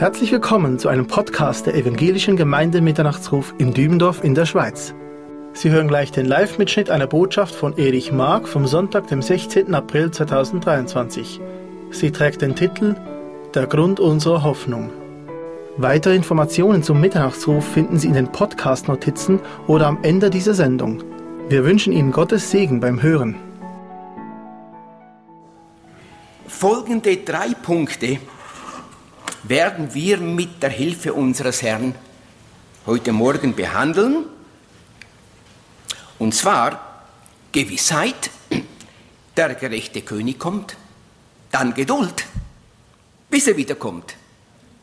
Herzlich willkommen zu einem Podcast der Evangelischen Gemeinde Mitternachtsruf in Dübendorf in der Schweiz. Sie hören gleich den Live-Mitschnitt einer Botschaft von Erich Mark vom Sonntag, dem 16. April 2023. Sie trägt den Titel Der Grund unserer Hoffnung. Weitere Informationen zum Mitternachtsruf finden Sie in den Podcast-Notizen oder am Ende dieser Sendung. Wir wünschen Ihnen Gottes Segen beim Hören. Folgende drei Punkte werden wir mit der Hilfe unseres Herrn heute Morgen behandeln. Und zwar Gewissheit, der gerechte König kommt, dann Geduld, bis er wiederkommt.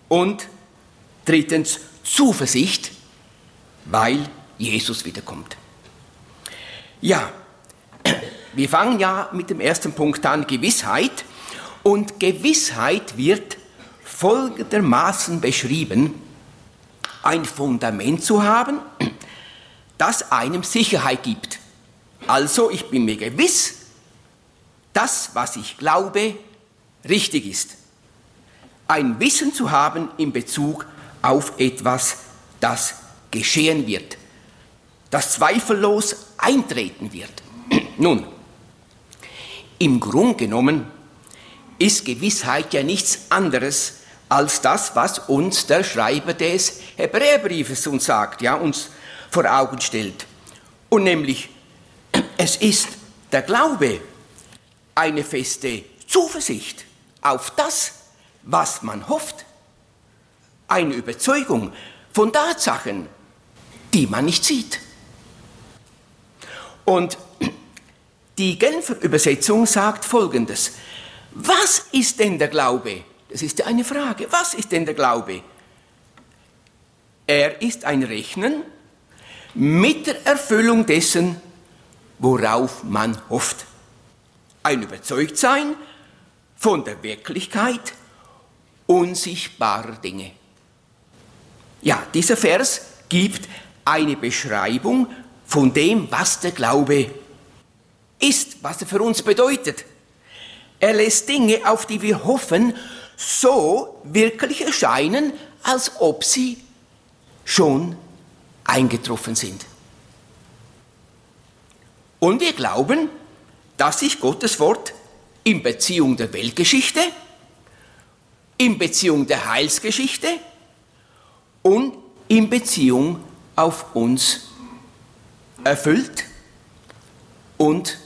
Und drittens Zuversicht, weil Jesus wiederkommt. Ja, wir fangen ja mit dem ersten Punkt an, Gewissheit. Und Gewissheit wird folgendermaßen beschrieben, ein Fundament zu haben, das einem Sicherheit gibt. Also ich bin mir gewiss, dass was ich glaube, richtig ist. Ein Wissen zu haben in Bezug auf etwas, das geschehen wird, das zweifellos eintreten wird. Nun, im Grunde genommen ist Gewissheit ja nichts anderes als das, was uns der Schreiber des Hebräerbriefes uns sagt, ja, uns vor Augen stellt. Und nämlich, es ist der Glaube eine feste Zuversicht auf das, was man hofft. Eine Überzeugung von Tatsachen, die man nicht sieht. Und die Genfer Übersetzung sagt Folgendes. Was ist denn der Glaube? Das ist eine Frage. Was ist denn der Glaube? Er ist ein Rechnen mit der Erfüllung dessen, worauf man hofft. Ein Überzeugtsein von der Wirklichkeit unsichtbarer Dinge. Ja, dieser Vers gibt eine Beschreibung von dem, was der Glaube ist, was er für uns bedeutet. Er lässt Dinge, auf die wir hoffen, so wirklich erscheinen, als ob sie schon eingetroffen sind. Und wir glauben, dass sich Gottes Wort in Beziehung der Weltgeschichte, in Beziehung der Heilsgeschichte und in Beziehung auf uns erfüllt und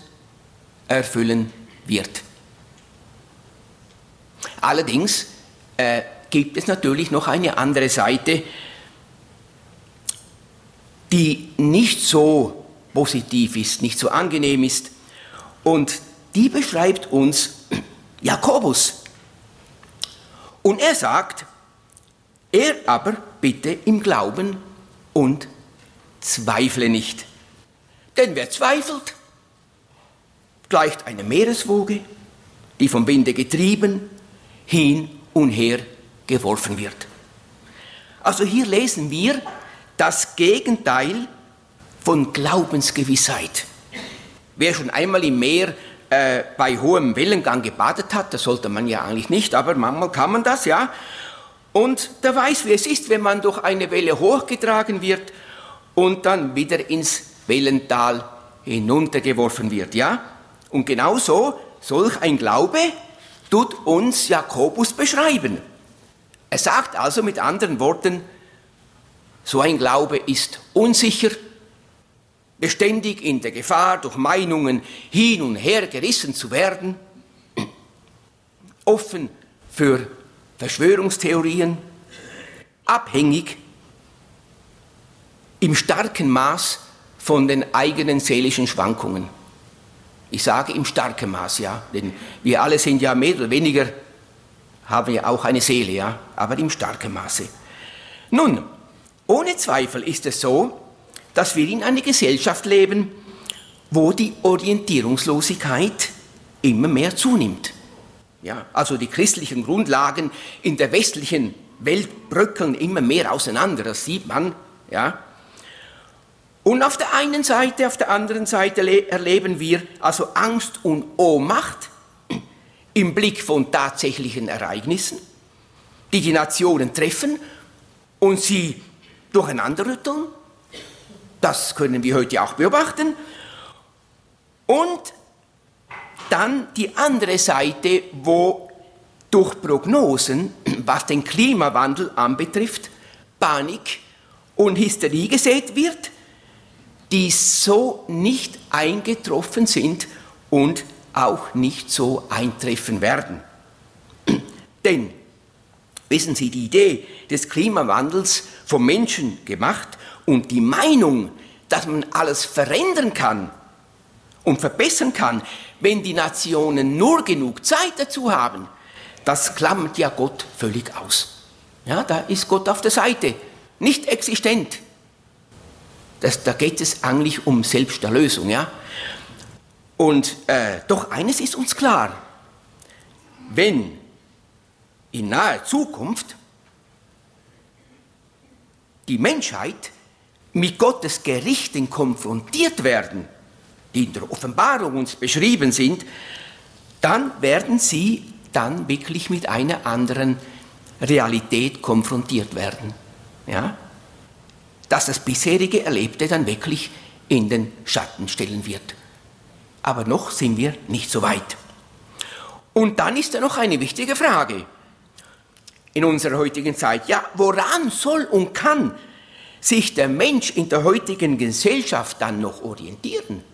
erfüllen wird. Allerdings äh, gibt es natürlich noch eine andere Seite, die nicht so positiv ist, nicht so angenehm ist. Und die beschreibt uns Jakobus. Und er sagt, er aber bitte im Glauben und zweifle nicht. Denn wer zweifelt, gleicht einer Meereswoge, die vom Winde getrieben hin und her geworfen wird. Also hier lesen wir das Gegenteil von Glaubensgewissheit. Wer schon einmal im Meer äh, bei hohem Wellengang gebadet hat, das sollte man ja eigentlich nicht, aber manchmal kann man das, ja. Und der weiß, wie es ist, wenn man durch eine Welle hochgetragen wird und dann wieder ins Wellental hinuntergeworfen wird, ja. Und genauso solch ein Glaube tut uns Jakobus beschreiben. Er sagt also mit anderen Worten, so ein Glaube ist unsicher, beständig in der Gefahr, durch Meinungen hin und her gerissen zu werden, offen für Verschwörungstheorien, abhängig im starken Maß von den eigenen seelischen Schwankungen. Ich sage im starken Maß, ja, denn wir alle sind ja mehr oder weniger, haben ja auch eine Seele, ja, aber im starken Maße. Nun, ohne Zweifel ist es so, dass wir in einer Gesellschaft leben, wo die Orientierungslosigkeit immer mehr zunimmt. Ja, also die christlichen Grundlagen in der westlichen Welt bröckeln immer mehr auseinander, das sieht man. Ja. Und auf der einen Seite, auf der anderen Seite erleben wir also Angst und Ohnmacht im Blick von tatsächlichen Ereignissen. die die Nationen treffen und sie durcheinander rütteln. Das können wir heute auch beobachten. Und dann die andere Seite, wo durch Prognosen, was den Klimawandel anbetrifft, Panik und Hysterie gesät wird, die so nicht eingetroffen sind und auch nicht so eintreffen werden. Denn, wissen Sie, die Idee des Klimawandels vom Menschen gemacht und die Meinung, dass man alles verändern kann und verbessern kann, wenn die Nationen nur genug Zeit dazu haben, das klammert ja Gott völlig aus. Ja, da ist Gott auf der Seite, nicht existent. Das, da geht es eigentlich um Selbsterlösung. Ja? Und äh, doch eines ist uns klar, wenn in naher Zukunft die Menschheit mit Gottes Gerichten konfrontiert werden, die in der Offenbarung uns beschrieben sind, dann werden sie dann wirklich mit einer anderen Realität konfrontiert werden. Ja? Dass das bisherige Erlebte dann wirklich in den Schatten stellen wird. Aber noch sind wir nicht so weit. Und dann ist da noch eine wichtige Frage in unserer heutigen Zeit. Ja, woran soll und kann sich der Mensch in der heutigen Gesellschaft dann noch orientieren?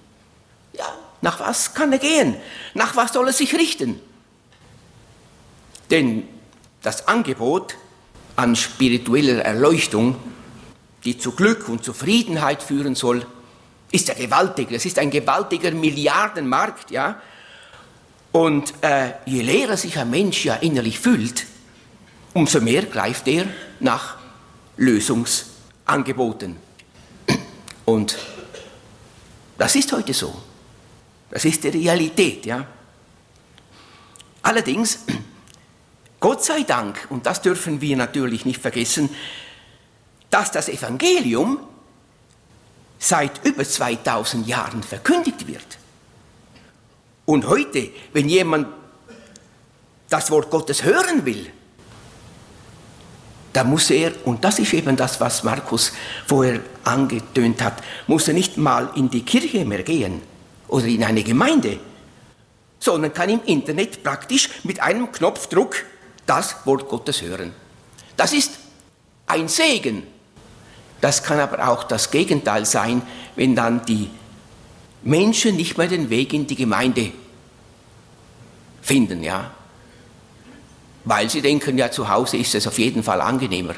Ja, nach was kann er gehen? Nach was soll er sich richten? Denn das Angebot an spiritueller Erleuchtung, die zu Glück und Zufriedenheit führen soll, ist ja gewaltig. Es ist ein gewaltiger Milliardenmarkt, ja. Und äh, je leerer sich ein Mensch ja innerlich fühlt, umso mehr greift er nach Lösungsangeboten. Und das ist heute so. Das ist die Realität, ja. Allerdings Gott sei Dank, und das dürfen wir natürlich nicht vergessen, dass das Evangelium seit über 2000 Jahren verkündigt wird. Und heute, wenn jemand das Wort Gottes hören will, da muss er, und das ist eben das, was Markus vorher angetönt hat, muss er nicht mal in die Kirche mehr gehen oder in eine Gemeinde, sondern kann im Internet praktisch mit einem Knopfdruck das Wort Gottes hören. Das ist ein Segen. Das kann aber auch das Gegenteil sein, wenn dann die Menschen nicht mehr den Weg in die Gemeinde finden, ja. Weil sie denken, ja, zu Hause ist es auf jeden Fall angenehmer.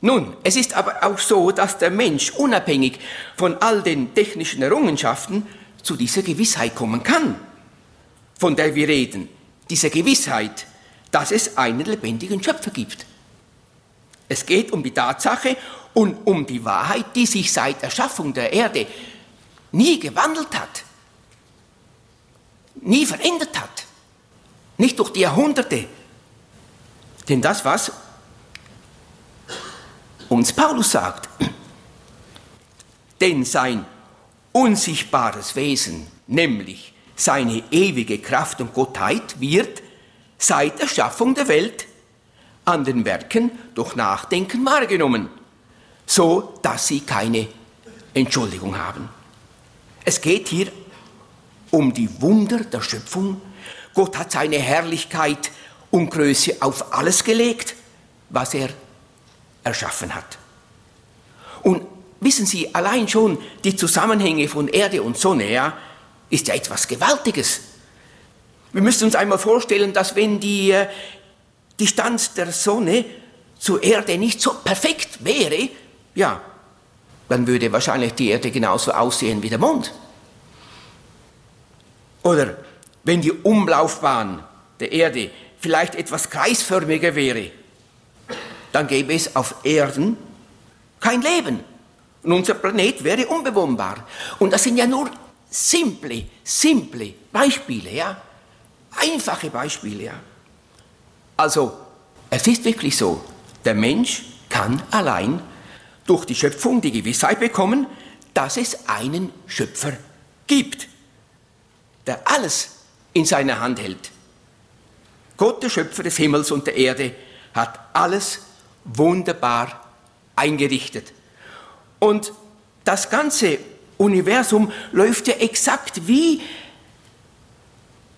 Nun, es ist aber auch so, dass der Mensch unabhängig von all den technischen Errungenschaften zu dieser Gewissheit kommen kann von der wir reden, diese Gewissheit, dass es einen lebendigen Schöpfer gibt. Es geht um die Tatsache und um die Wahrheit, die sich seit Erschaffung der Erde nie gewandelt hat, nie verändert hat, nicht durch die Jahrhunderte. Denn das, was uns Paulus sagt, denn sein unsichtbares Wesen, nämlich seine ewige Kraft und Gottheit wird seit der Schaffung der Welt an den Werken durch Nachdenken wahrgenommen, so dass sie keine Entschuldigung haben. Es geht hier um die Wunder der Schöpfung. Gott hat seine Herrlichkeit und Größe auf alles gelegt, was er erschaffen hat. Und wissen Sie, allein schon die Zusammenhänge von Erde und Sonne, ja, ist ja etwas Gewaltiges. Wir müssen uns einmal vorstellen, dass wenn die äh, Distanz der Sonne zur Erde nicht so perfekt wäre, ja, dann würde wahrscheinlich die Erde genauso aussehen wie der Mond. Oder wenn die Umlaufbahn der Erde vielleicht etwas kreisförmiger wäre, dann gäbe es auf Erden kein Leben. Und unser Planet wäre unbewohnbar. Und das sind ja nur simple, simple Beispiele, ja. Einfache Beispiele, ja. Also, es ist wirklich so, der Mensch kann allein durch die Schöpfung die Gewissheit bekommen, dass es einen Schöpfer gibt, der alles in seiner Hand hält. Gott, der Schöpfer des Himmels und der Erde, hat alles wunderbar eingerichtet. Und das ganze Universum läuft ja exakt wie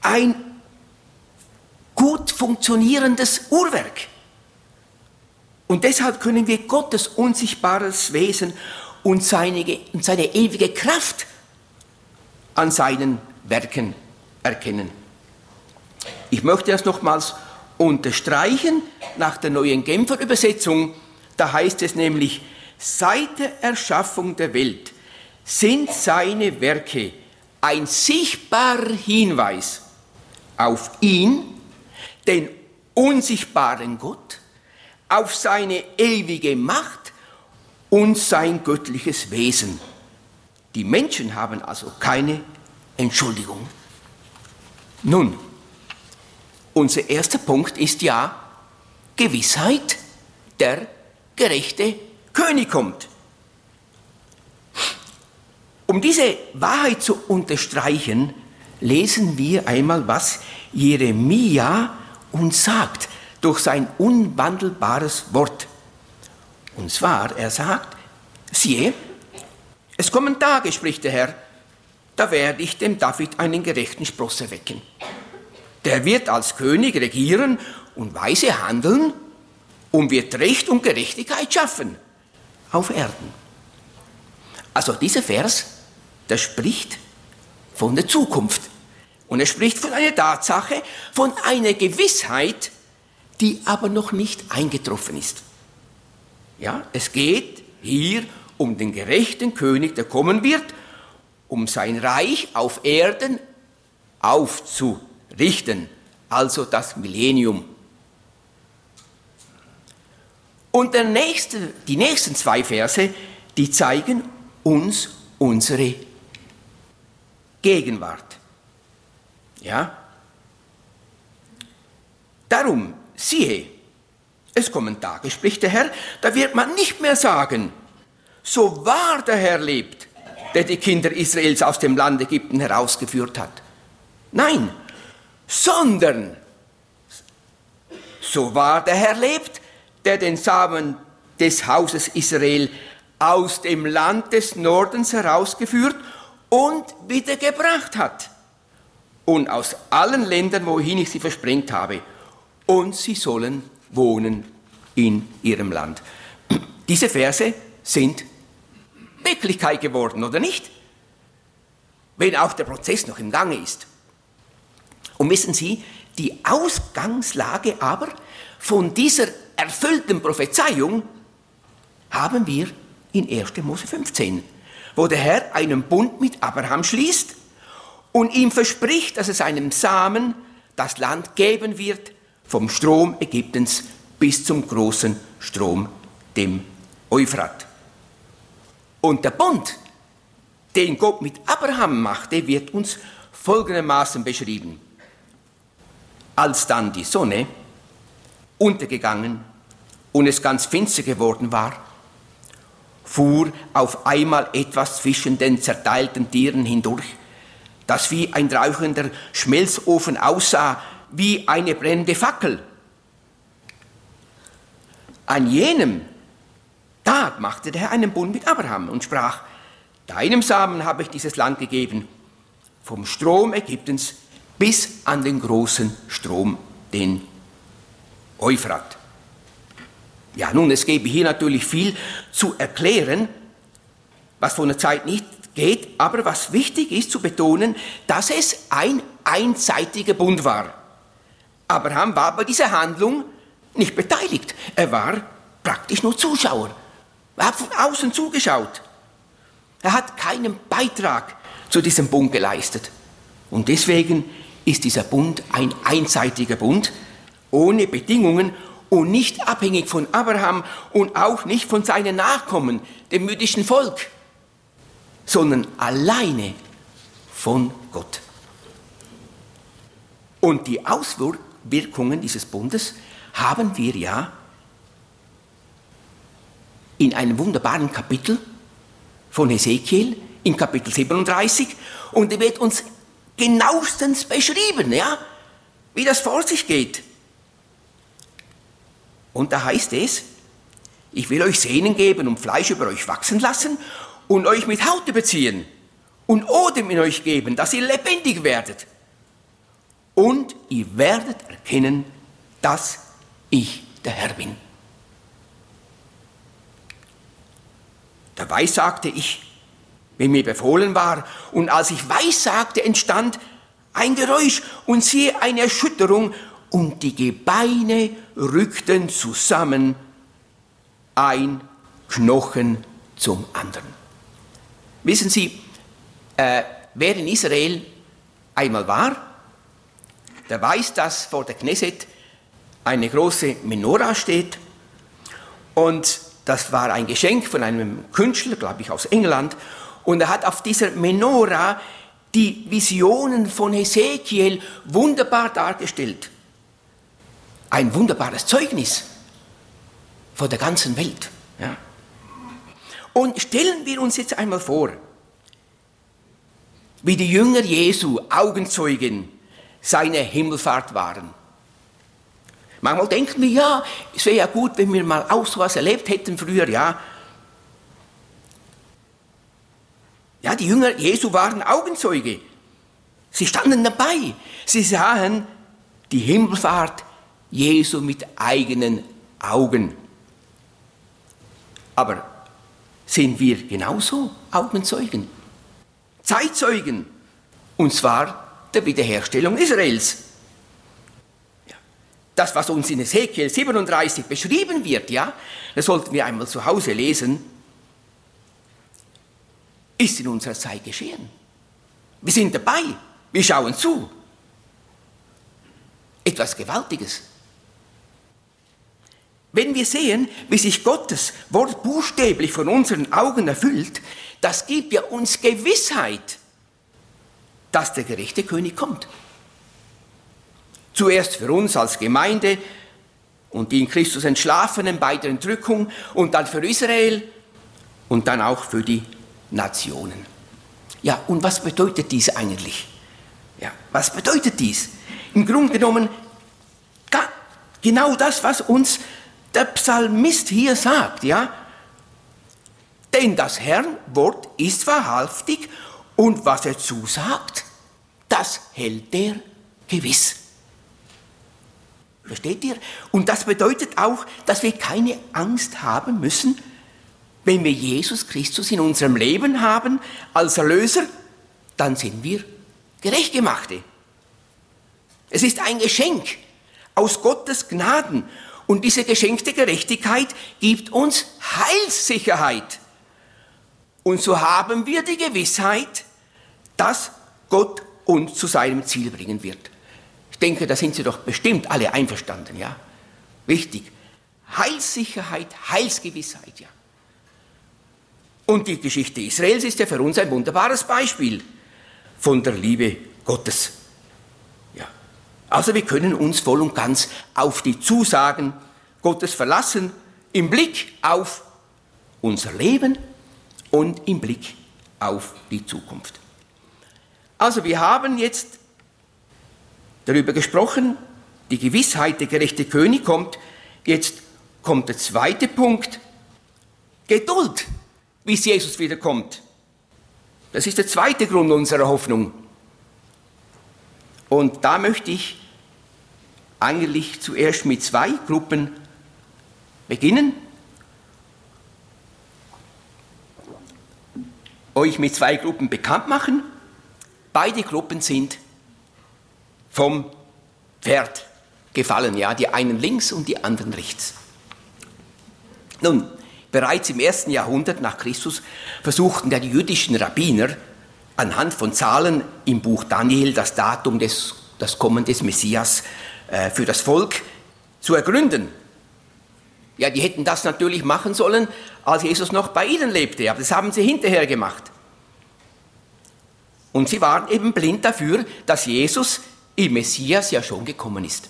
ein gut funktionierendes Uhrwerk. Und deshalb können wir Gottes unsichtbares Wesen und seine, und seine ewige Kraft an seinen Werken erkennen. Ich möchte das nochmals unterstreichen nach der neuen Genfer Übersetzung. Da heißt es nämlich, seit der Erschaffung der Welt sind seine Werke ein sichtbarer Hinweis auf ihn, den unsichtbaren Gott, auf seine ewige Macht und sein göttliches Wesen. Die Menschen haben also keine Entschuldigung. Nun, unser erster Punkt ist ja Gewissheit, der gerechte König kommt. Um diese Wahrheit zu unterstreichen, lesen wir einmal, was Jeremia uns sagt durch sein unwandelbares Wort. Und zwar, er sagt, siehe, es kommen Tage, spricht der Herr, da werde ich dem David einen gerechten Spross erwecken. Der wird als König regieren und weise handeln und wird Recht und Gerechtigkeit schaffen auf Erden. Also dieser Vers, der spricht von der Zukunft. Und er spricht von einer Tatsache, von einer Gewissheit, die aber noch nicht eingetroffen ist. Ja, es geht hier um den gerechten König, der kommen wird, um sein Reich auf Erden aufzurichten, also das Millennium. Und nächste, die nächsten zwei Verse, die zeigen uns unsere Gegenwart. Ja? Darum, siehe, es kommen Tage, spricht der Herr, da wird man nicht mehr sagen, so wahr der Herr lebt, der die Kinder Israels aus dem Land Ägypten herausgeführt hat. Nein, sondern so wahr der Herr lebt, der den Samen des Hauses Israel aus dem Land des Nordens herausgeführt und wiedergebracht hat. Und aus allen Ländern, wohin ich sie versprengt habe. Und sie sollen wohnen in ihrem Land. Diese Verse sind Wirklichkeit geworden, oder nicht? Wenn auch der Prozess noch im Gange ist. Und wissen Sie, die Ausgangslage aber von dieser erfüllten Prophezeiung haben wir in 1. Mose 15, wo der Herr einen Bund mit Abraham schließt und ihm verspricht, dass er seinem Samen das Land geben wird, vom Strom Ägyptens bis zum großen Strom, dem Euphrat. Und der Bund, den Gott mit Abraham machte, wird uns folgendermaßen beschrieben. Als dann die Sonne untergegangen und es ganz finster geworden war, fuhr auf einmal etwas zwischen den zerteilten Tieren hindurch, das wie ein rauchender Schmelzofen aussah, wie eine brennende Fackel. An jenem Tag machte der Herr einen Bund mit Abraham und sprach, Deinem Samen habe ich dieses Land gegeben, vom Strom Ägyptens bis an den großen Strom, den Euphrat. Ja, nun, es gäbe hier natürlich viel zu erklären, was von der Zeit nicht geht, aber was wichtig ist zu betonen, dass es ein einseitiger Bund war. Abraham war bei dieser Handlung nicht beteiligt. Er war praktisch nur Zuschauer. Er hat von außen zugeschaut. Er hat keinen Beitrag zu diesem Bund geleistet. Und deswegen ist dieser Bund ein einseitiger Bund, ohne Bedingungen und nicht abhängig von Abraham und auch nicht von seinen Nachkommen, dem jüdischen Volk, sondern alleine von Gott. Und die Auswirkungen dieses Bundes haben wir ja in einem wunderbaren Kapitel von Ezekiel, in Kapitel 37, und er wird uns genauestens beschrieben, ja, wie das vor sich geht. Und da heißt es, ich will euch Sehnen geben und Fleisch über euch wachsen lassen und euch mit Haut überziehen und Odem in euch geben, dass ihr lebendig werdet. Und ihr werdet erkennen, dass ich der Herr bin. Da weissagte ich, wie mir befohlen war, und als ich weissagte, entstand ein Geräusch und siehe eine Erschütterung und die Gebeine rückten zusammen, ein Knochen zum anderen. Wissen Sie, äh, wer in Israel einmal war, der weiß, dass vor der Knesset eine große Menora steht und das war ein Geschenk von einem Künstler, glaube ich, aus England. Und er hat auf dieser Menora die Visionen von Hesekiel wunderbar dargestellt. Ein wunderbares Zeugnis vor der ganzen Welt. Ja. Und stellen wir uns jetzt einmal vor, wie die Jünger Jesu Augenzeugen seiner Himmelfahrt waren. Manchmal denken wir, ja, es wäre ja gut, wenn wir mal auch so was erlebt hätten früher, ja. Ja, die Jünger Jesu waren Augenzeuge. Sie standen dabei. Sie sahen die Himmelfahrt Jesu mit eigenen Augen. Aber sind wir genauso Augenzeugen? Zeitzeugen? Und zwar der Wiederherstellung Israels das, was uns in Ezekiel 37 beschrieben wird, ja, das sollten wir einmal zu Hause lesen, ist in unserer Zeit geschehen. Wir sind dabei, wir schauen zu. Etwas Gewaltiges. Wenn wir sehen, wie sich Gottes Wort buchstäblich von unseren Augen erfüllt, das gibt ja uns Gewissheit, dass der gerechte König kommt. Zuerst für uns als Gemeinde und die in Christus Entschlafenen bei der Entrückung und dann für Israel und dann auch für die Nationen. Ja, und was bedeutet dies eigentlich? Ja, was bedeutet dies? Im Grunde genommen genau das, was uns der Psalmist hier sagt, ja? Denn das Herrn Wort ist wahrhaftig und was er zusagt, das hält er gewiss. Versteht ihr? Und das bedeutet auch, dass wir keine Angst haben müssen, wenn wir Jesus Christus in unserem Leben haben als Erlöser, dann sind wir Gerechtgemachte. Es ist ein Geschenk aus Gottes Gnaden und diese geschenkte Gerechtigkeit gibt uns Heilssicherheit. Und so haben wir die Gewissheit, dass Gott uns zu seinem Ziel bringen wird. Ich denke, da sind Sie doch bestimmt alle einverstanden, ja? Wichtig. Heilssicherheit, Heilsgewissheit, ja. Und die Geschichte Israels ist ja für uns ein wunderbares Beispiel von der Liebe Gottes. Also wir können uns voll und ganz auf die Zusagen Gottes verlassen, im Blick auf unser Leben und im Blick auf die Zukunft. Also wir haben jetzt darüber gesprochen, die Gewissheit, der gerechte König kommt. Jetzt kommt der zweite Punkt, Geduld, bis Jesus wiederkommt. Das ist der zweite Grund unserer Hoffnung. Und da möchte ich eigentlich zuerst mit zwei Gruppen beginnen. Euch mit zwei Gruppen bekannt machen. Beide Gruppen sind vom Pferd gefallen, ja, die einen links und die anderen rechts. Nun, bereits im ersten Jahrhundert nach Christus versuchten ja die jüdischen Rabbiner anhand von Zahlen im Buch Daniel das Datum des das Kommen des Messias äh, für das Volk zu ergründen. Ja, die hätten das natürlich machen sollen, als Jesus noch bei ihnen lebte, aber das haben sie hinterher gemacht. Und sie waren eben blind dafür, dass Jesus im Messias ja schon gekommen ist.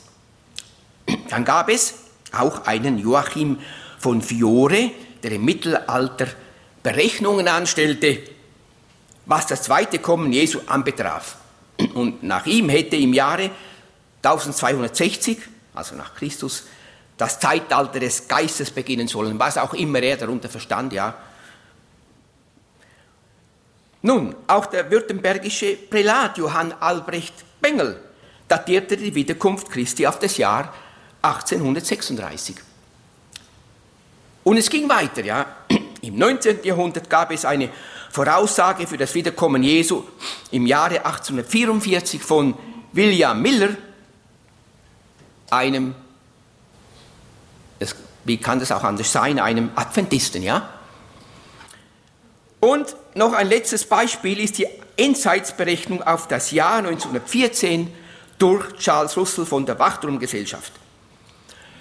Dann gab es auch einen Joachim von Fiore, der im Mittelalter Berechnungen anstellte, was das zweite Kommen Jesu anbetraf. Und nach ihm hätte im Jahre 1260, also nach Christus, das Zeitalter des Geistes beginnen sollen, was auch immer er darunter verstand, ja. Nun, auch der württembergische Prälat Johann Albrecht Bengel datierte die Wiederkunft Christi auf das Jahr 1836. Und es ging weiter, ja. Im 19. Jahrhundert gab es eine Voraussage für das Wiederkommen Jesu im Jahre 1844 von William Miller, einem, das, wie kann das auch anders sein, einem Adventisten, ja. Und noch ein letztes Beispiel ist die Endzeitsberechnung auf das Jahr 1914 durch Charles Russell von der Wachturmgesellschaft.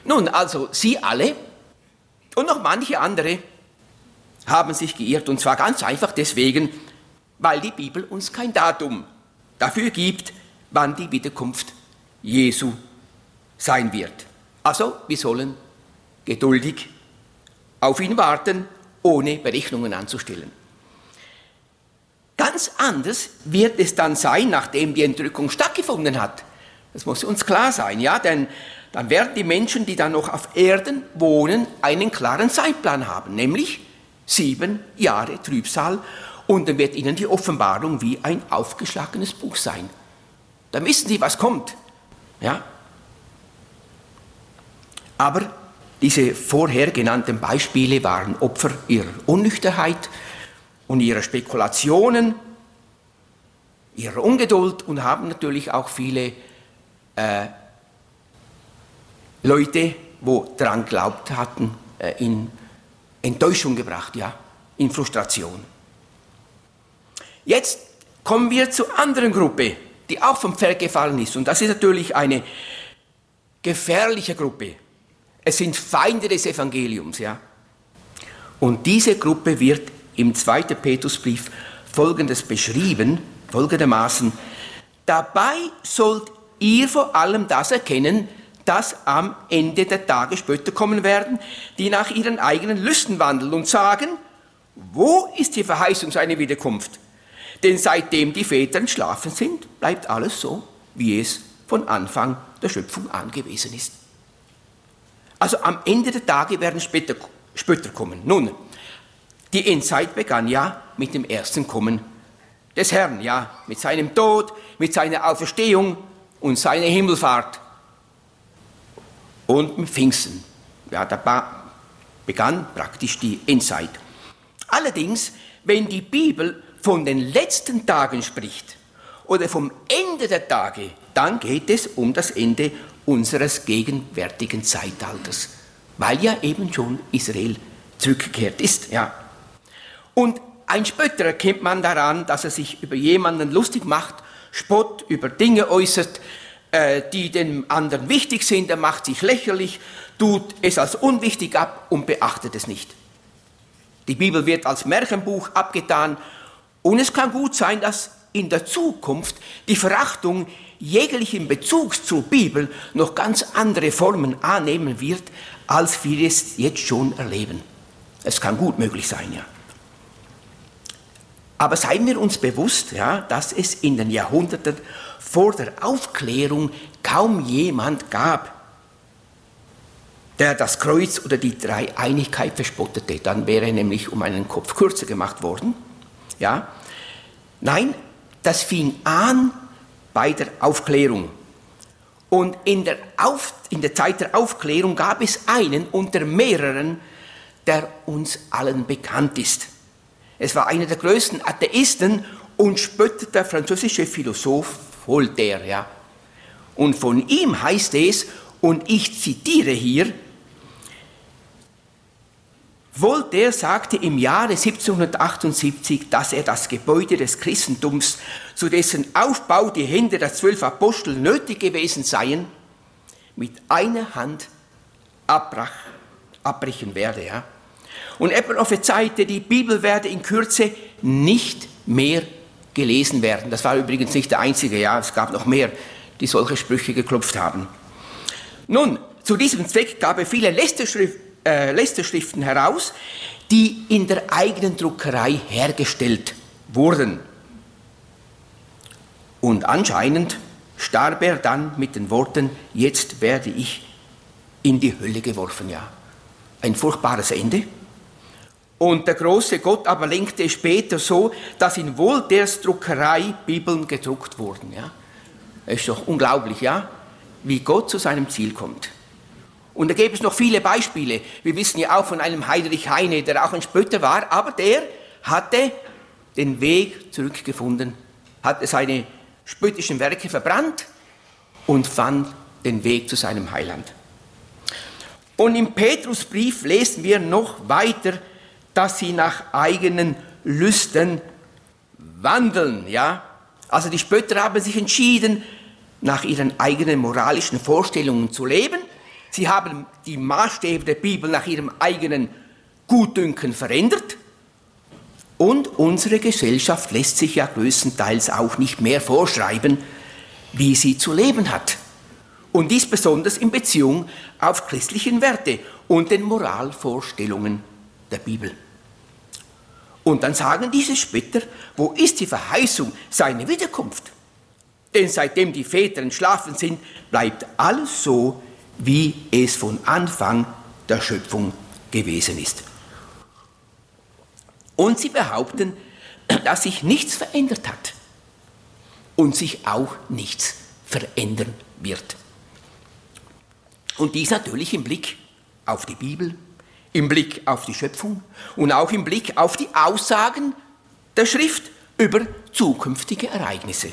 Nun, also Sie alle und noch manche andere haben sich geirrt, und zwar ganz einfach deswegen, weil die Bibel uns kein Datum dafür gibt, wann die Wiederkunft Jesu sein wird. Also, wir sollen geduldig auf ihn warten, ohne Berechnungen anzustellen. Ganz anders wird es dann sein, nachdem die Entrückung stattgefunden hat. Das muss uns klar sein, ja, denn dann werden die Menschen, die dann noch auf Erden wohnen, einen klaren Zeitplan haben, nämlich sieben Jahre Trübsal und dann wird ihnen die Offenbarung wie ein aufgeschlagenes Buch sein. Dann wissen sie, was kommt. Ja? Aber diese vorher genannten Beispiele waren Opfer ihrer Unnüchterheit und ihrer Spekulationen, ihrer Ungeduld und haben natürlich auch viele äh, Leute, wo daran glaubt hatten, äh, in Enttäuschung gebracht, ja, in Frustration. Jetzt kommen wir zur anderen Gruppe, die auch vom Pferd gefallen ist. Und das ist natürlich eine gefährliche Gruppe. Es sind Feinde des Evangeliums, ja. Und diese Gruppe wird im 2. Petrusbrief folgendes beschrieben, folgendermaßen, dabei sollt ihr vor allem das erkennen, dass am Ende der Tage Spötter kommen werden, die nach ihren eigenen Lüsten wandeln und sagen, wo ist die Verheißung seiner Wiederkunft? Denn seitdem die Väter entschlafen sind, bleibt alles so, wie es von Anfang der Schöpfung an gewesen ist. Also am Ende der Tage werden Spötter, Spötter kommen. Nun, die Endzeit begann ja mit dem ersten Kommen des Herrn, ja, mit seinem Tod, mit seiner Auferstehung und seiner Himmelfahrt und mit Pfingsten. Ja, da begann praktisch die Endzeit. Allerdings, wenn die Bibel von den letzten Tagen spricht oder vom Ende der Tage, dann geht es um das Ende unseres gegenwärtigen Zeitalters, weil ja eben schon Israel zurückgekehrt ist. Ja. Und ein Spötter erkennt man daran, dass er sich über jemanden lustig macht, Spott über Dinge äußert, äh, die dem anderen wichtig sind, er macht sich lächerlich, tut es als unwichtig ab und beachtet es nicht. Die Bibel wird als Märchenbuch abgetan und es kann gut sein, dass in der Zukunft die Verachtung jeglichen Bezugs zur Bibel noch ganz andere Formen annehmen wird, als wir es jetzt schon erleben. Es kann gut möglich sein, ja. Aber seien wir uns bewusst, ja, dass es in den Jahrhunderten vor der Aufklärung kaum jemand gab, der das Kreuz oder die Dreieinigkeit verspottete. Dann wäre er nämlich um einen Kopf kürzer gemacht worden. Ja? Nein, das fing an bei der Aufklärung. Und in der, Auf, in der Zeit der Aufklärung gab es einen unter mehreren, der uns allen bekannt ist. Es war einer der größten Atheisten und spöttete französische Philosoph Voltaire, ja. Und von ihm heißt es, und ich zitiere hier, Voltaire sagte im Jahre 1778, dass er das Gebäude des Christentums, zu dessen Aufbau die Hände der zwölf Apostel nötig gewesen seien, mit einer Hand abbrach, abbrechen werde. Ja? Und er prophezeite, die Bibel werde in Kürze nicht mehr gelesen werden. Das war übrigens nicht der einzige, ja, es gab noch mehr, die solche Sprüche geklopft haben. Nun, zu diesem Zweck gab er viele Lästerschrift, äh, Lästerschriften heraus, die in der eigenen Druckerei hergestellt wurden. Und anscheinend starb er dann mit den Worten, jetzt werde ich in die Hölle geworfen, ja. Ein furchtbares Ende. Und der große Gott aber lenkte es später so, dass in Voltaires Druckerei Bibeln gedruckt wurden, ja. Ist doch unglaublich, ja, wie Gott zu seinem Ziel kommt. Und da gäbe es noch viele Beispiele. Wir wissen ja auch von einem Heinrich Heine, der auch ein Spötter war, aber der hatte den Weg zurückgefunden, hatte seine spöttischen Werke verbrannt und fand den Weg zu seinem Heiland. Und im Petrusbrief lesen wir noch weiter, dass sie nach eigenen Lüsten wandeln, ja. Also die Spötter haben sich entschieden, nach ihren eigenen moralischen Vorstellungen zu leben. Sie haben die Maßstäbe der Bibel nach ihrem eigenen Gutdünken verändert. Und unsere Gesellschaft lässt sich ja größtenteils auch nicht mehr vorschreiben, wie sie zu leben hat. Und dies besonders in Beziehung auf christlichen Werte und den Moralvorstellungen der Bibel. Und dann sagen diese Spötter, wo ist die Verheißung seiner Wiederkunft? Denn seitdem die Väter entschlafen sind, bleibt alles so, wie es von Anfang der Schöpfung gewesen ist. Und sie behaupten, dass sich nichts verändert hat und sich auch nichts verändern wird. Und dies natürlich im Blick auf die Bibel, im Blick auf die Schöpfung und auch im Blick auf die Aussagen der Schrift über zukünftige Ereignisse.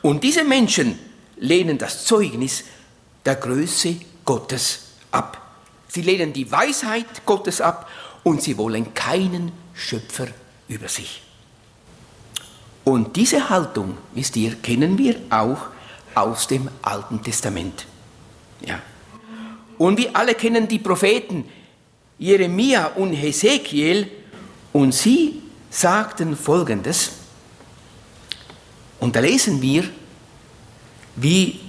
Und diese Menschen lehnen das Zeugnis der Größe Gottes ab. Sie lehnen die Weisheit Gottes ab und sie wollen keinen Schöpfer über sich. Und diese Haltung, wisst ihr, kennen wir auch aus dem Alten Testament. Ja. Und wir alle kennen die Propheten Jeremia und Hesekiel und sie sagten folgendes. Und da lesen wir, wie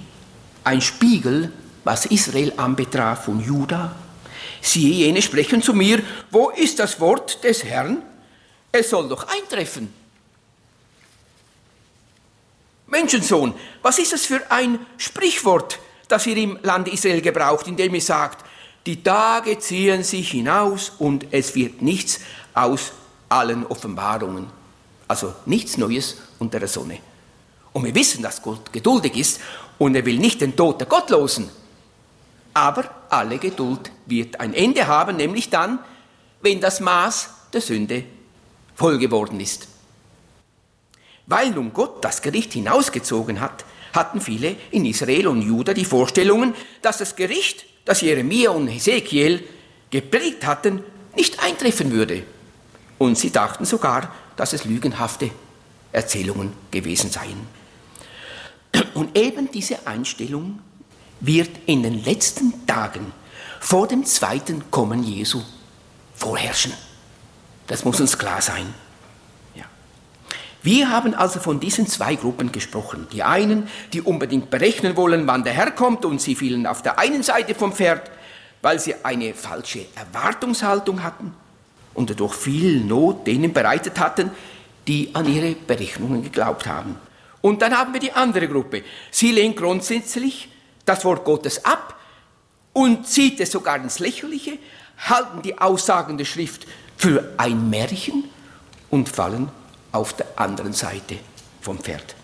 ein Spiegel, was Israel anbetraf und Juda Siehe, jene sprechen zu mir, wo ist das Wort des Herrn? Es soll doch eintreffen. Menschensohn, was ist das für ein Sprichwort, das ihr im Land Israel gebraucht, indem ihr sagt, die Tage ziehen sich hinaus und es wird nichts aus allen Offenbarungen. Also nichts Neues unter der Sonne. Und wir wissen, dass Gott geduldig ist und er will nicht den Tod der Gottlosen, aber alle Geduld wird ein Ende haben, nämlich dann, wenn das Maß der Sünde voll geworden ist. Weil nun Gott das Gericht hinausgezogen hat, hatten viele in Israel und Juda die Vorstellungen, dass das Gericht, das Jeremia und Hesekiel gepredigt hatten, nicht eintreffen würde. Und sie dachten sogar, dass es lügenhafte Erzählungen gewesen seien. Und eben diese Einstellung wird in den letzten Tagen vor dem zweiten Kommen Jesu vorherrschen. Das muss uns klar sein. Wir haben also von diesen zwei Gruppen gesprochen. Die einen, die unbedingt berechnen wollen, wann der Herr kommt, und sie fielen auf der einen Seite vom Pferd, weil sie eine falsche Erwartungshaltung hatten und dadurch viel Not denen bereitet hatten, die an ihre Berechnungen geglaubt haben. Und dann haben wir die andere Gruppe. Sie lehnt grundsätzlich das Wort Gottes ab und zieht es sogar ins Lächerliche, halten die Aussagen der Schrift für ein Märchen und fallen auf der anderen Seite vom Pferd.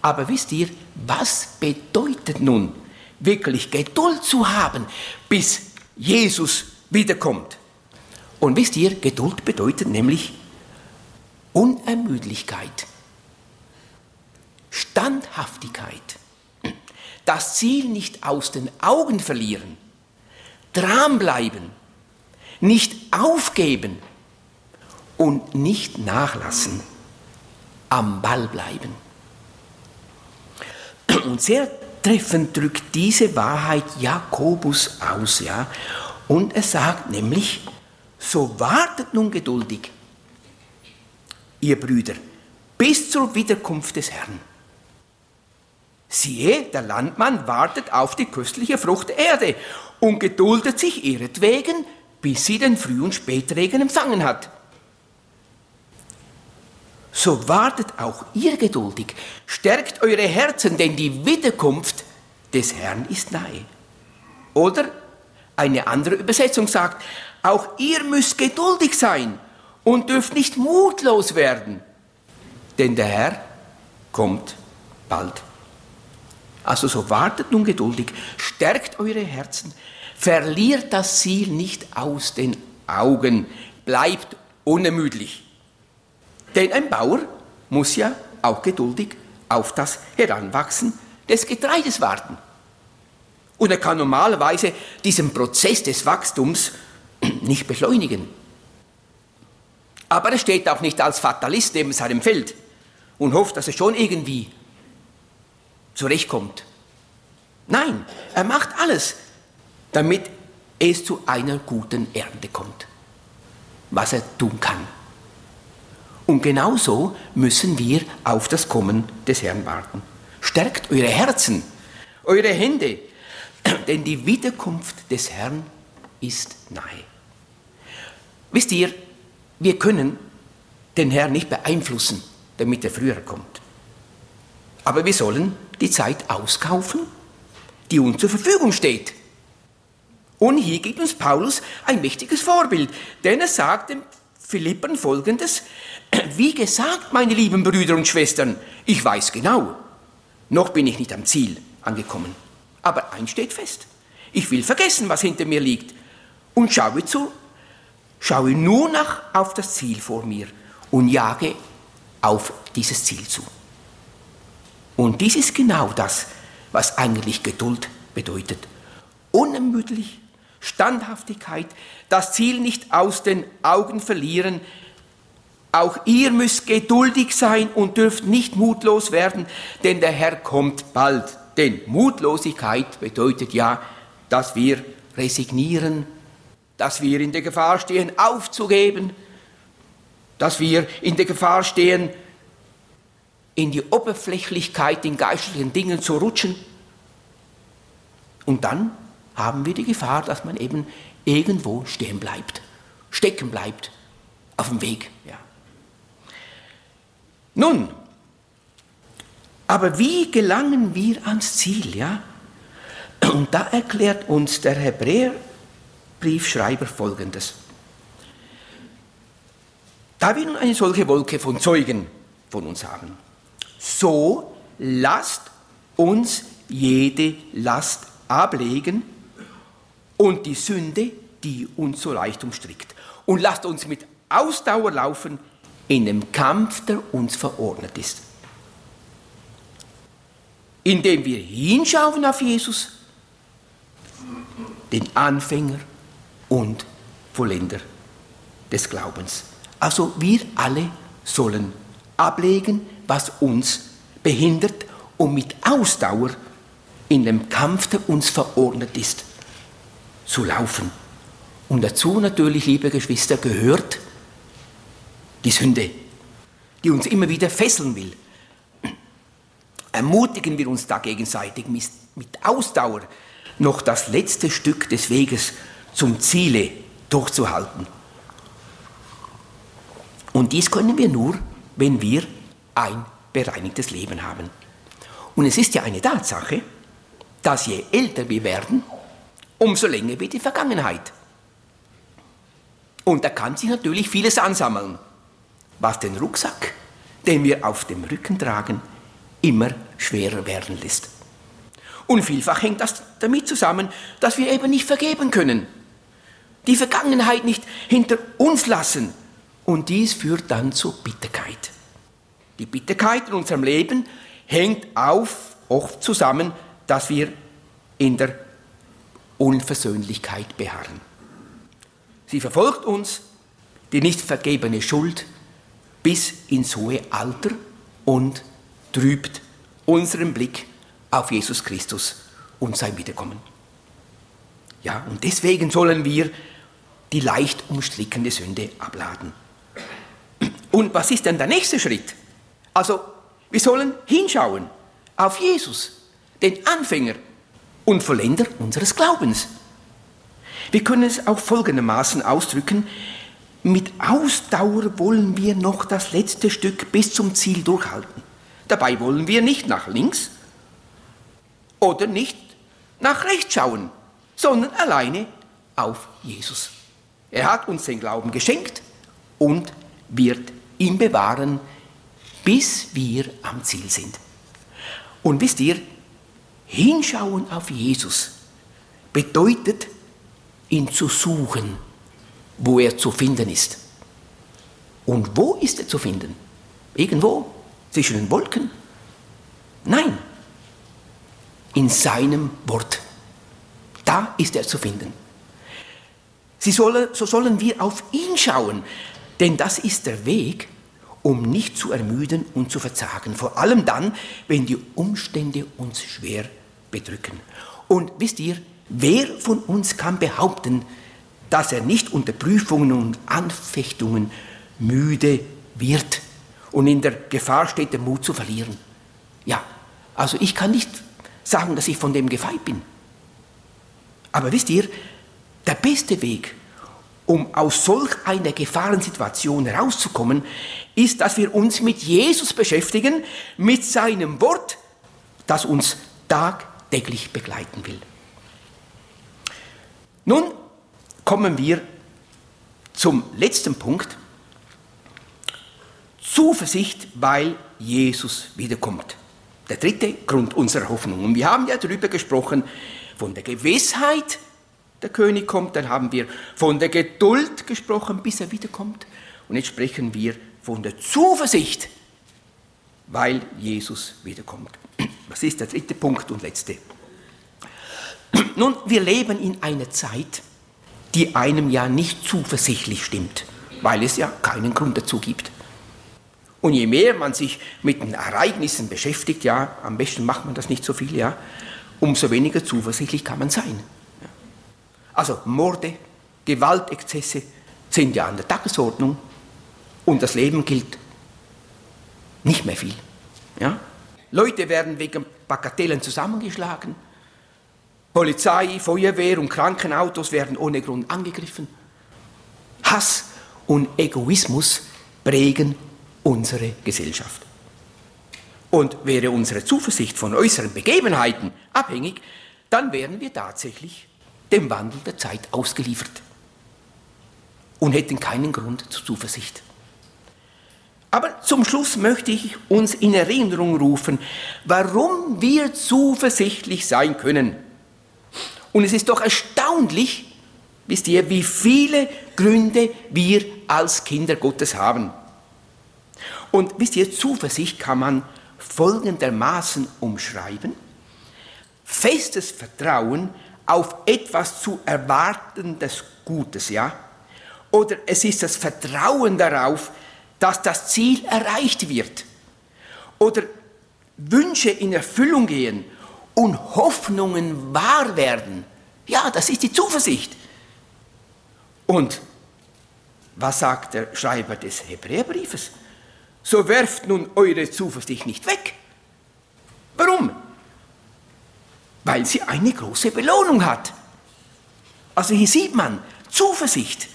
Aber wisst ihr, was bedeutet nun wirklich Geduld zu haben, bis Jesus wiederkommt? Und wisst ihr, Geduld bedeutet nämlich Unermüdlichkeit, Standhaftigkeit, das Ziel nicht aus den Augen verlieren, dranbleiben, nicht aufgeben und nicht nachlassen, am Ball bleiben. Und sehr treffend drückt diese Wahrheit Jakobus aus, ja, und er sagt nämlich, so wartet nun geduldig, ihr Brüder, bis zur Wiederkunft des Herrn. Siehe, der Landmann wartet auf die köstliche Frucht der Erde und geduldet sich ihretwegen, bis sie den Früh- und Spätregen empfangen hat. So wartet auch ihr geduldig, stärkt eure Herzen, denn die Wiederkunft des Herrn ist nahe. Oder Eine andere Übersetzung sagt, auch ihr müsst geduldig sein und dürft nicht mutlos werden, denn der Herr kommt bald. Also so wartet nun geduldig, stärkt eure Herzen, verliert das Ziel nicht aus den Augen, bleibt unermüdlich. Denn ein Bauer muss ja auch geduldig auf das Heranwachsen des Getreides warten. Und er kann normalerweise diesen Prozess des Wachstums nicht beschleunigen. Aber er steht auch nicht als Fatalist neben seinem Feld und hofft, dass er schon irgendwie zurechtkommt. Nein, er macht alles, damit es zu einer guten Ernte kommt, was er tun kann. Und genauso müssen wir auf das Kommen des Herrn warten. Stärkt eure Herzen, eure Hände, denn die Wiederkunft des Herrn ist nahe. Wisst ihr, wir können den Herrn nicht beeinflussen, damit er früher kommt. Aber wir sollen die Zeit auskaufen, die uns zur Verfügung steht. Und hier gibt uns Paulus ein mächtiges Vorbild, denn er sagt dem Philippern folgendes, wie gesagt, meine lieben Brüder und Schwestern, ich weiß genau, noch bin ich nicht am Ziel angekommen. Aber eins steht fest, ich will vergessen, was hinter mir liegt und schaue zu, schaue nur noch auf das Ziel vor mir und jage auf dieses Ziel zu. Und dies ist genau das, was eigentlich Geduld bedeutet. Unermüdlich, Standhaftigkeit, das Ziel nicht aus den Augen verlieren. Auch ihr müsst geduldig sein und dürft nicht mutlos werden, denn der Herr kommt bald. Denn Mutlosigkeit bedeutet ja, dass wir resignieren, dass wir in der Gefahr stehen, aufzugeben, dass wir in der Gefahr stehen, in die Oberflächlichkeit in geistlichen Dingen zu rutschen. Und dann haben wir die Gefahr, dass man eben irgendwo stehen bleibt, stecken bleibt, auf dem Weg. Ja. Nun, aber wie gelangen wir ans Ziel? Ja? Und da erklärt uns der Hebräerbriefschreiber Folgendes. Da wir nun eine solche Wolke von Zeugen von uns haben, so lasst uns jede Last ablegen und die Sünde, die uns so leicht umstrickt. Und lasst uns mit Ausdauer laufen in dem Kampf, der uns verordnet ist. Indem wir hinschauen auf Jesus, den Anfänger und Vollender des Glaubens. Also wir alle sollen ablegen, was uns behindert und mit Ausdauer in dem Kampf, der uns verordnet ist, zu laufen. Und dazu natürlich, liebe Geschwister, gehört die Sünde, die uns immer wieder fesseln will. Ermutigen wir uns da gegenseitig mit Ausdauer noch das letzte Stück des Weges zum Ziele durchzuhalten. Und dies können wir nur, wenn wir ein bereinigtes Leben haben. Und es ist ja eine Tatsache, dass je älter wir werden, umso länger wird die Vergangenheit. Und da kann sich natürlich vieles ansammeln, was den Rucksack, den wir auf dem Rücken tragen, immer schwerer werden lässt. Und vielfach hängt das damit zusammen, dass wir eben nicht vergeben können, die Vergangenheit nicht hinter uns lassen. Und dies führt dann zur Bitterkeit. Die Bitterkeit in unserem Leben hängt auf, oft zusammen, dass wir in der Unversöhnlichkeit beharren. Sie verfolgt uns, die nicht vergebene Schuld, bis ins hohe Alter und trübt unseren Blick auf Jesus Christus und sein Wiederkommen. Ja, und deswegen sollen wir die leicht umstrickende Sünde abladen. Und was ist denn der nächste Schritt? Also, wir sollen hinschauen auf Jesus, den Anfänger und Vollender unseres Glaubens. Wir können es auch folgendermaßen ausdrücken, mit Ausdauer wollen wir noch das letzte Stück bis zum Ziel durchhalten. Dabei wollen wir nicht nach links oder nicht nach rechts schauen, sondern alleine auf Jesus. Er hat uns den Glauben geschenkt und wird ihn bewahren, bis wir am Ziel sind. Und wisst ihr, hinschauen auf Jesus bedeutet, ihn zu suchen, wo er zu finden ist. Und wo ist er zu finden? Irgendwo zwischen den Wolken? Nein, in seinem Wort. Da ist er zu finden. Sie solle, so sollen wir auf ihn schauen, denn das ist der Weg, um nicht zu ermüden und zu verzagen, vor allem dann, wenn die Umstände uns schwer bedrücken. Und wisst ihr, wer von uns kann behaupten, dass er nicht unter Prüfungen und Anfechtungen müde wird und in der Gefahr steht, den Mut zu verlieren? Ja, also ich kann nicht sagen, dass ich von dem gefeit bin. Aber wisst ihr, der beste Weg, um aus solch einer Gefahrensituation herauszukommen, ist, dass wir uns mit Jesus beschäftigen, mit seinem Wort, das uns tagtäglich begleiten will. Nun kommen wir zum letzten Punkt. Zuversicht, weil Jesus wiederkommt. Der dritte Grund unserer Hoffnung. Und wir haben ja darüber gesprochen, von der Gewissheit, der König kommt, dann haben wir von der Geduld gesprochen, bis er wiederkommt. Und jetzt sprechen wir von der Zuversicht, weil Jesus wiederkommt. Das ist der dritte Punkt und letzte. Nun, wir leben in einer Zeit, die einem ja nicht zuversichtlich stimmt, weil es ja keinen Grund dazu gibt. Und je mehr man sich mit den Ereignissen beschäftigt, ja, am besten macht man das nicht so viel, ja, umso weniger zuversichtlich kann man sein. Also Morde, Gewaltexzesse sind ja an der Tagesordnung und das Leben gilt nicht mehr viel. Ja? Leute werden wegen Bagatellen zusammengeschlagen, Polizei, Feuerwehr und Krankenautos werden ohne Grund angegriffen. Hass und Egoismus prägen unsere Gesellschaft. Und wäre unsere Zuversicht von äußeren Begebenheiten abhängig, dann wären wir tatsächlich dem Wandel der Zeit ausgeliefert und hätten keinen Grund zur Zuversicht. Aber zum Schluss möchte ich uns in Erinnerung rufen, warum wir zuversichtlich sein können. Und es ist doch erstaunlich, wisst ihr, wie viele Gründe wir als Kinder Gottes haben. Und wisst ihr, Zuversicht kann man folgendermaßen umschreiben. Festes Vertrauen auf etwas zu erwartendes Gutes, ja? Oder es ist das Vertrauen darauf, dass das Ziel erreicht wird. Oder Wünsche in Erfüllung gehen und Hoffnungen wahr werden. Ja, das ist die Zuversicht. Und was sagt der Schreiber des Hebräerbriefes? so werft nun eure Zuversicht nicht weg. Warum? Weil sie eine große Belohnung hat. Also hier sieht man Zuversicht.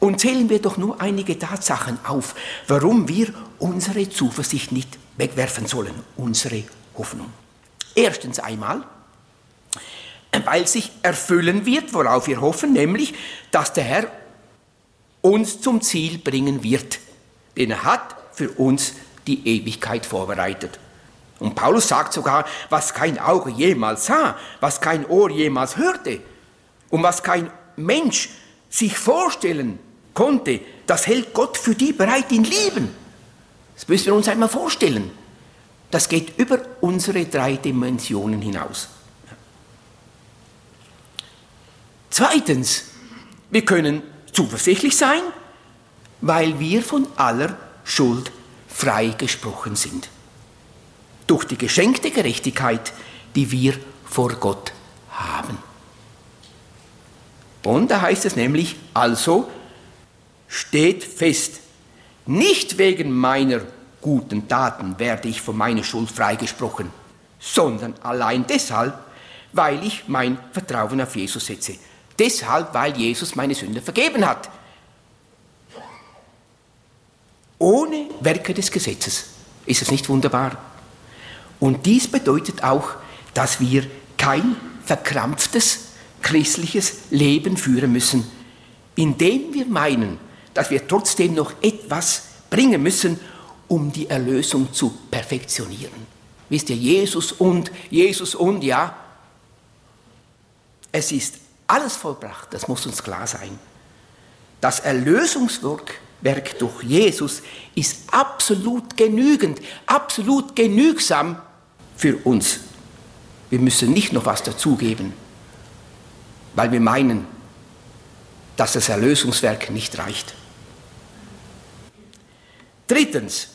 Und zählen wir doch nur einige Tatsachen auf, warum wir unsere Zuversicht nicht wegwerfen sollen, unsere Hoffnung. Erstens einmal, weil sich erfüllen wird, worauf wir hoffen, nämlich, dass der Herr uns zum Ziel bringen wird denn er hat für uns die Ewigkeit vorbereitet. Und Paulus sagt sogar, was kein Auge jemals sah, was kein Ohr jemals hörte und was kein Mensch sich vorstellen konnte, das hält Gott für die bereit, ihn lieben. Das müssen wir uns einmal vorstellen. Das geht über unsere drei Dimensionen hinaus. Zweitens, wir können zuversichtlich sein, weil wir von aller Schuld freigesprochen sind. Durch die geschenkte Gerechtigkeit, die wir vor Gott haben. Und da heißt es nämlich, also steht fest, nicht wegen meiner guten Taten werde ich von meiner Schuld freigesprochen, sondern allein deshalb, weil ich mein Vertrauen auf Jesus setze. Deshalb, weil Jesus meine Sünde vergeben hat ohne Werke des Gesetzes. Ist es nicht wunderbar? Und dies bedeutet auch, dass wir kein verkrampftes, christliches Leben führen müssen, indem wir meinen, dass wir trotzdem noch etwas bringen müssen, um die Erlösung zu perfektionieren. Wisst ihr, Jesus und, Jesus und, ja, es ist alles vollbracht, das muss uns klar sein. Das Erlösungswerk durch Jesus ist absolut genügend, absolut genügsam für uns. Wir müssen nicht noch was dazugeben, weil wir meinen, dass das Erlösungswerk nicht reicht. Drittens,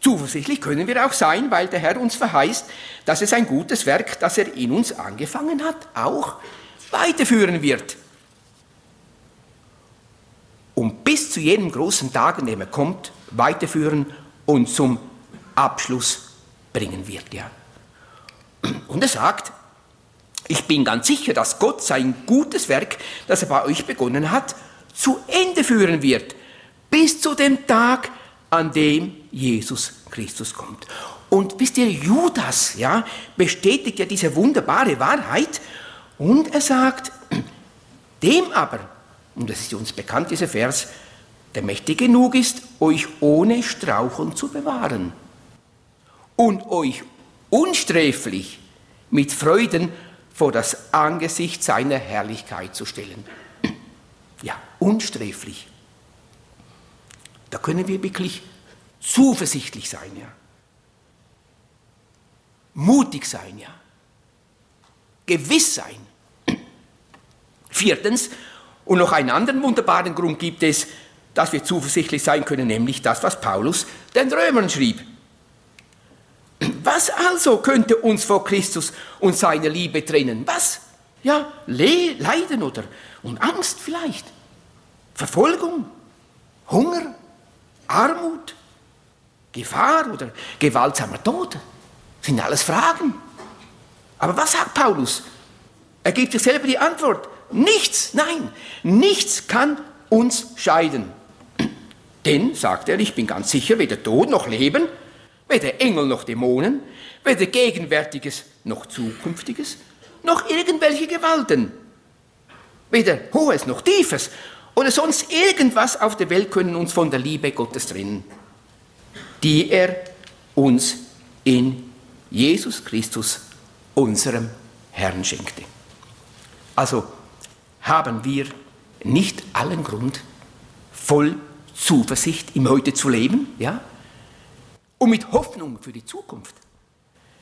zuversichtlich können wir auch sein, weil der Herr uns verheißt, dass es ein gutes Werk, das er in uns angefangen hat, auch weiterführen wird. Und bis zu jenem großen Tag, an dem er kommt, weiterführen und zum Abschluss bringen wird. Ja. Und er sagt, ich bin ganz sicher, dass Gott sein gutes Werk, das er bei euch begonnen hat, zu Ende führen wird, bis zu dem Tag, an dem Jesus Christus kommt. Und wisst ihr, Judas ja, bestätigt ja diese wunderbare Wahrheit und er sagt, dem aber, und das ist uns bekannt, dieser Vers, der mächtig genug ist, euch ohne Straucheln zu bewahren und euch unsträflich mit Freuden vor das Angesicht seiner Herrlichkeit zu stellen. Ja, unsträflich. Da können wir wirklich zuversichtlich sein, ja. Mutig sein, ja. Gewiss sein. Viertens, und noch einen anderen wunderbaren Grund gibt es, dass wir zuversichtlich sein können, nämlich das, was Paulus den Römern schrieb. Was also könnte uns vor Christus und seiner Liebe trennen? Was? Ja, Le Leiden oder und Angst vielleicht, Verfolgung, Hunger, Armut, Gefahr oder gewaltsamer Tod. Das sind alles Fragen. Aber was sagt Paulus? Er gibt sich selber die Antwort. Nichts, nein, nichts kann uns scheiden. Denn, sagt er, ich bin ganz sicher, weder Tod noch Leben, weder Engel noch Dämonen, weder Gegenwärtiges noch Zukünftiges, noch irgendwelche Gewalten, weder Hohes noch Tiefes oder sonst irgendwas auf der Welt können uns von der Liebe Gottes trennen, die er uns in Jesus Christus, unserem Herrn, schenkte. Also haben wir nicht allen Grund, voll Zuversicht im Heute zu leben, ja? Und mit Hoffnung für die Zukunft.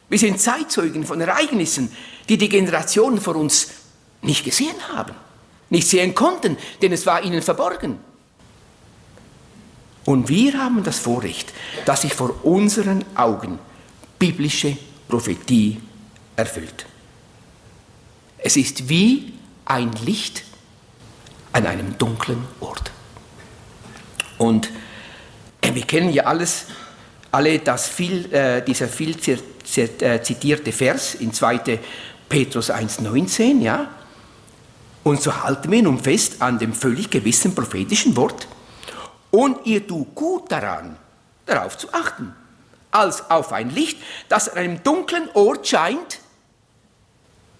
Wir sind Zeitzeugen von Ereignissen, die die Generationen vor uns nicht gesehen haben, nicht sehen konnten, denn es war ihnen verborgen. Und wir haben das Vorrecht, dass sich vor unseren Augen biblische Prophetie erfüllt. Es ist wie ein Licht an einem dunklen Ort. Und äh, wir kennen ja alles, alle das viel, äh, dieser viel äh, zitierte Vers in 2. Petrus 1,19, ja. Und so halten wir nun fest an dem völlig gewissen prophetischen Wort. Und ihr tut gut daran, darauf zu achten, als auf ein Licht, das an einem dunklen Ort scheint,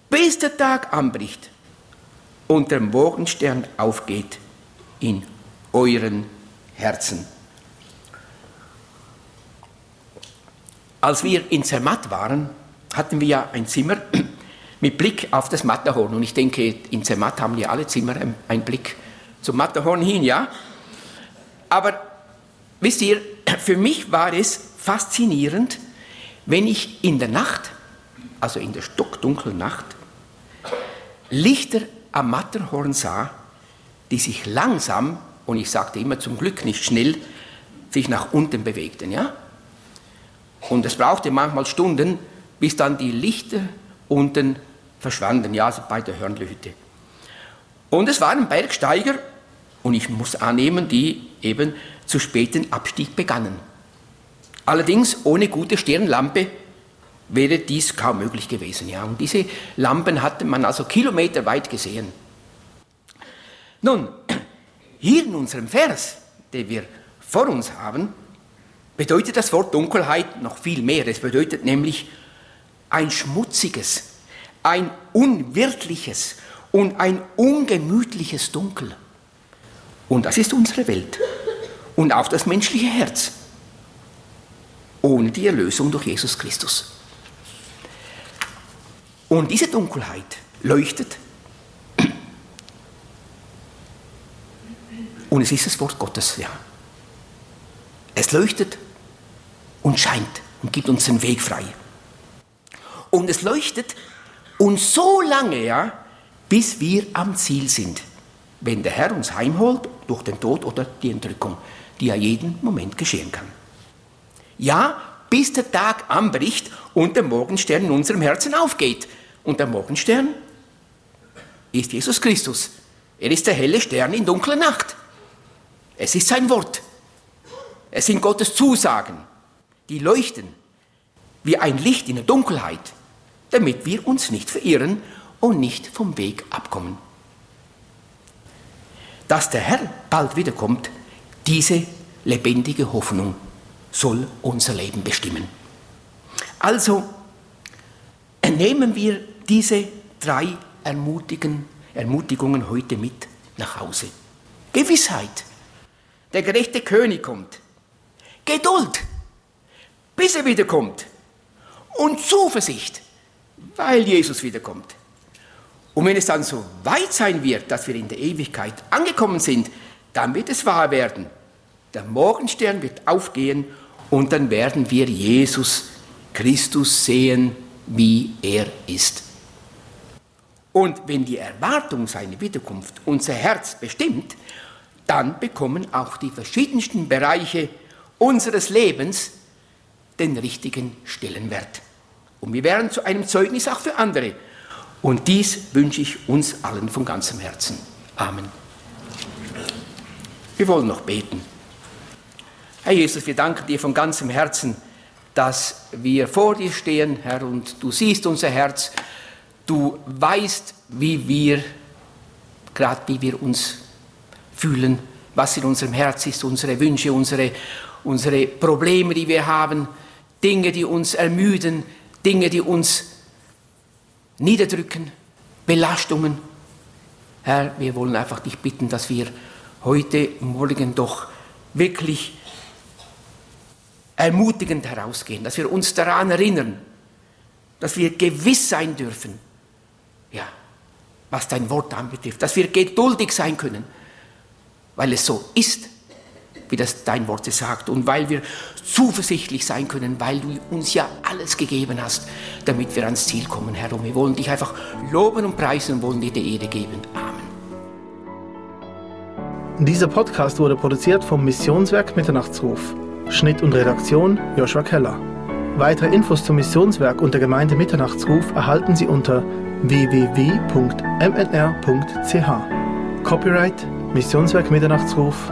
bis der Tag anbricht und der Morgenstern aufgeht in euren Herzen. Als wir in Zermatt waren, hatten wir ja ein Zimmer mit Blick auf das Matterhorn. Und ich denke, in Zermatt haben ja alle Zimmer einen Blick zum Matterhorn hin, ja? Aber wisst ihr, für mich war es faszinierend, wenn ich in der Nacht, also in der stockdunklen Nacht, Lichter am Matterhorn sah, die sich langsam, und ich sagte immer zum Glück nicht schnell, sich nach unten bewegten. Ja? Und es brauchte manchmal Stunden, bis dann die Lichter unten verschwanden, ja, also bei der Hörnlehütte. Und es waren Bergsteiger, und ich muss annehmen, die eben zu späten Abstieg begannen. Allerdings ohne gute Stirnlampe wäre dies kaum möglich gewesen. Ja. Und diese Lampen hatte man also kilometerweit gesehen. Nun, hier in unserem Vers, den wir vor uns haben, bedeutet das Wort Dunkelheit noch viel mehr. Es bedeutet nämlich ein schmutziges, ein unwirtliches und ein ungemütliches Dunkel. Und das ist unsere Welt und auch das menschliche Herz ohne die Erlösung durch Jesus Christus. Und diese Dunkelheit leuchtet und es ist das Wort Gottes, ja. Es leuchtet und scheint und gibt uns den Weg frei. Und es leuchtet uns so lange, ja, bis wir am Ziel sind, wenn der Herr uns heimholt durch den Tod oder die Entrückung, die ja jeden Moment geschehen kann. Ja, bis der Tag anbricht und der Morgenstern in unserem Herzen aufgeht. Und der Morgenstern ist Jesus Christus. Er ist der helle Stern in dunkler Nacht. Es ist sein Wort. Es sind Gottes Zusagen, die leuchten wie ein Licht in der Dunkelheit, damit wir uns nicht verirren und nicht vom Weg abkommen. Dass der Herr bald wiederkommt, diese lebendige Hoffnung soll unser Leben bestimmen. Also nehmen wir diese drei Ermutigungen heute mit nach Hause. Gewissheit, der gerechte König kommt. Geduld, bis er wiederkommt. Und Zuversicht, weil Jesus wiederkommt. Und wenn es dann so weit sein wird, dass wir in der Ewigkeit angekommen sind, dann wird es wahr werden. Der Morgenstern wird aufgehen und dann werden wir Jesus Christus sehen, wie er ist. Und wenn die Erwartung seiner Wiederkunft unser Herz bestimmt, dann bekommen auch die verschiedensten Bereiche unseres Lebens den richtigen Stellenwert. Und wir werden zu einem Zeugnis auch für andere. Und dies wünsche ich uns allen von ganzem Herzen. Amen. Wir wollen noch beten. Herr Jesus, wir danken dir von ganzem Herzen, dass wir vor dir stehen, Herr, und du siehst unser Herz. Du weißt, wie wir, gerade wie wir uns fühlen, was in unserem Herz ist, unsere Wünsche, unsere, unsere Probleme, die wir haben, Dinge, die uns ermüden, Dinge, die uns niederdrücken, Belastungen. Herr, wir wollen einfach dich bitten, dass wir heute Morgen doch wirklich ermutigend herausgehen, dass wir uns daran erinnern, dass wir gewiss sein dürfen, ja, was dein Wort anbetrifft, dass wir geduldig sein können, weil es so ist, wie das dein Wort sagt und weil wir zuversichtlich sein können, weil du uns ja alles gegeben hast, damit wir ans Ziel kommen, Herr. Und wir wollen dich einfach loben und preisen und wollen dir die Ehre geben. Amen. Dieser Podcast wurde produziert vom Missionswerk Mitternachtsruf. Schnitt und Redaktion Joshua Keller. Weitere Infos zum Missionswerk und der Gemeinde Mitternachtsruf erhalten Sie unter www.mnr.ch. Copyright Missionswerk Mitternachtsruf,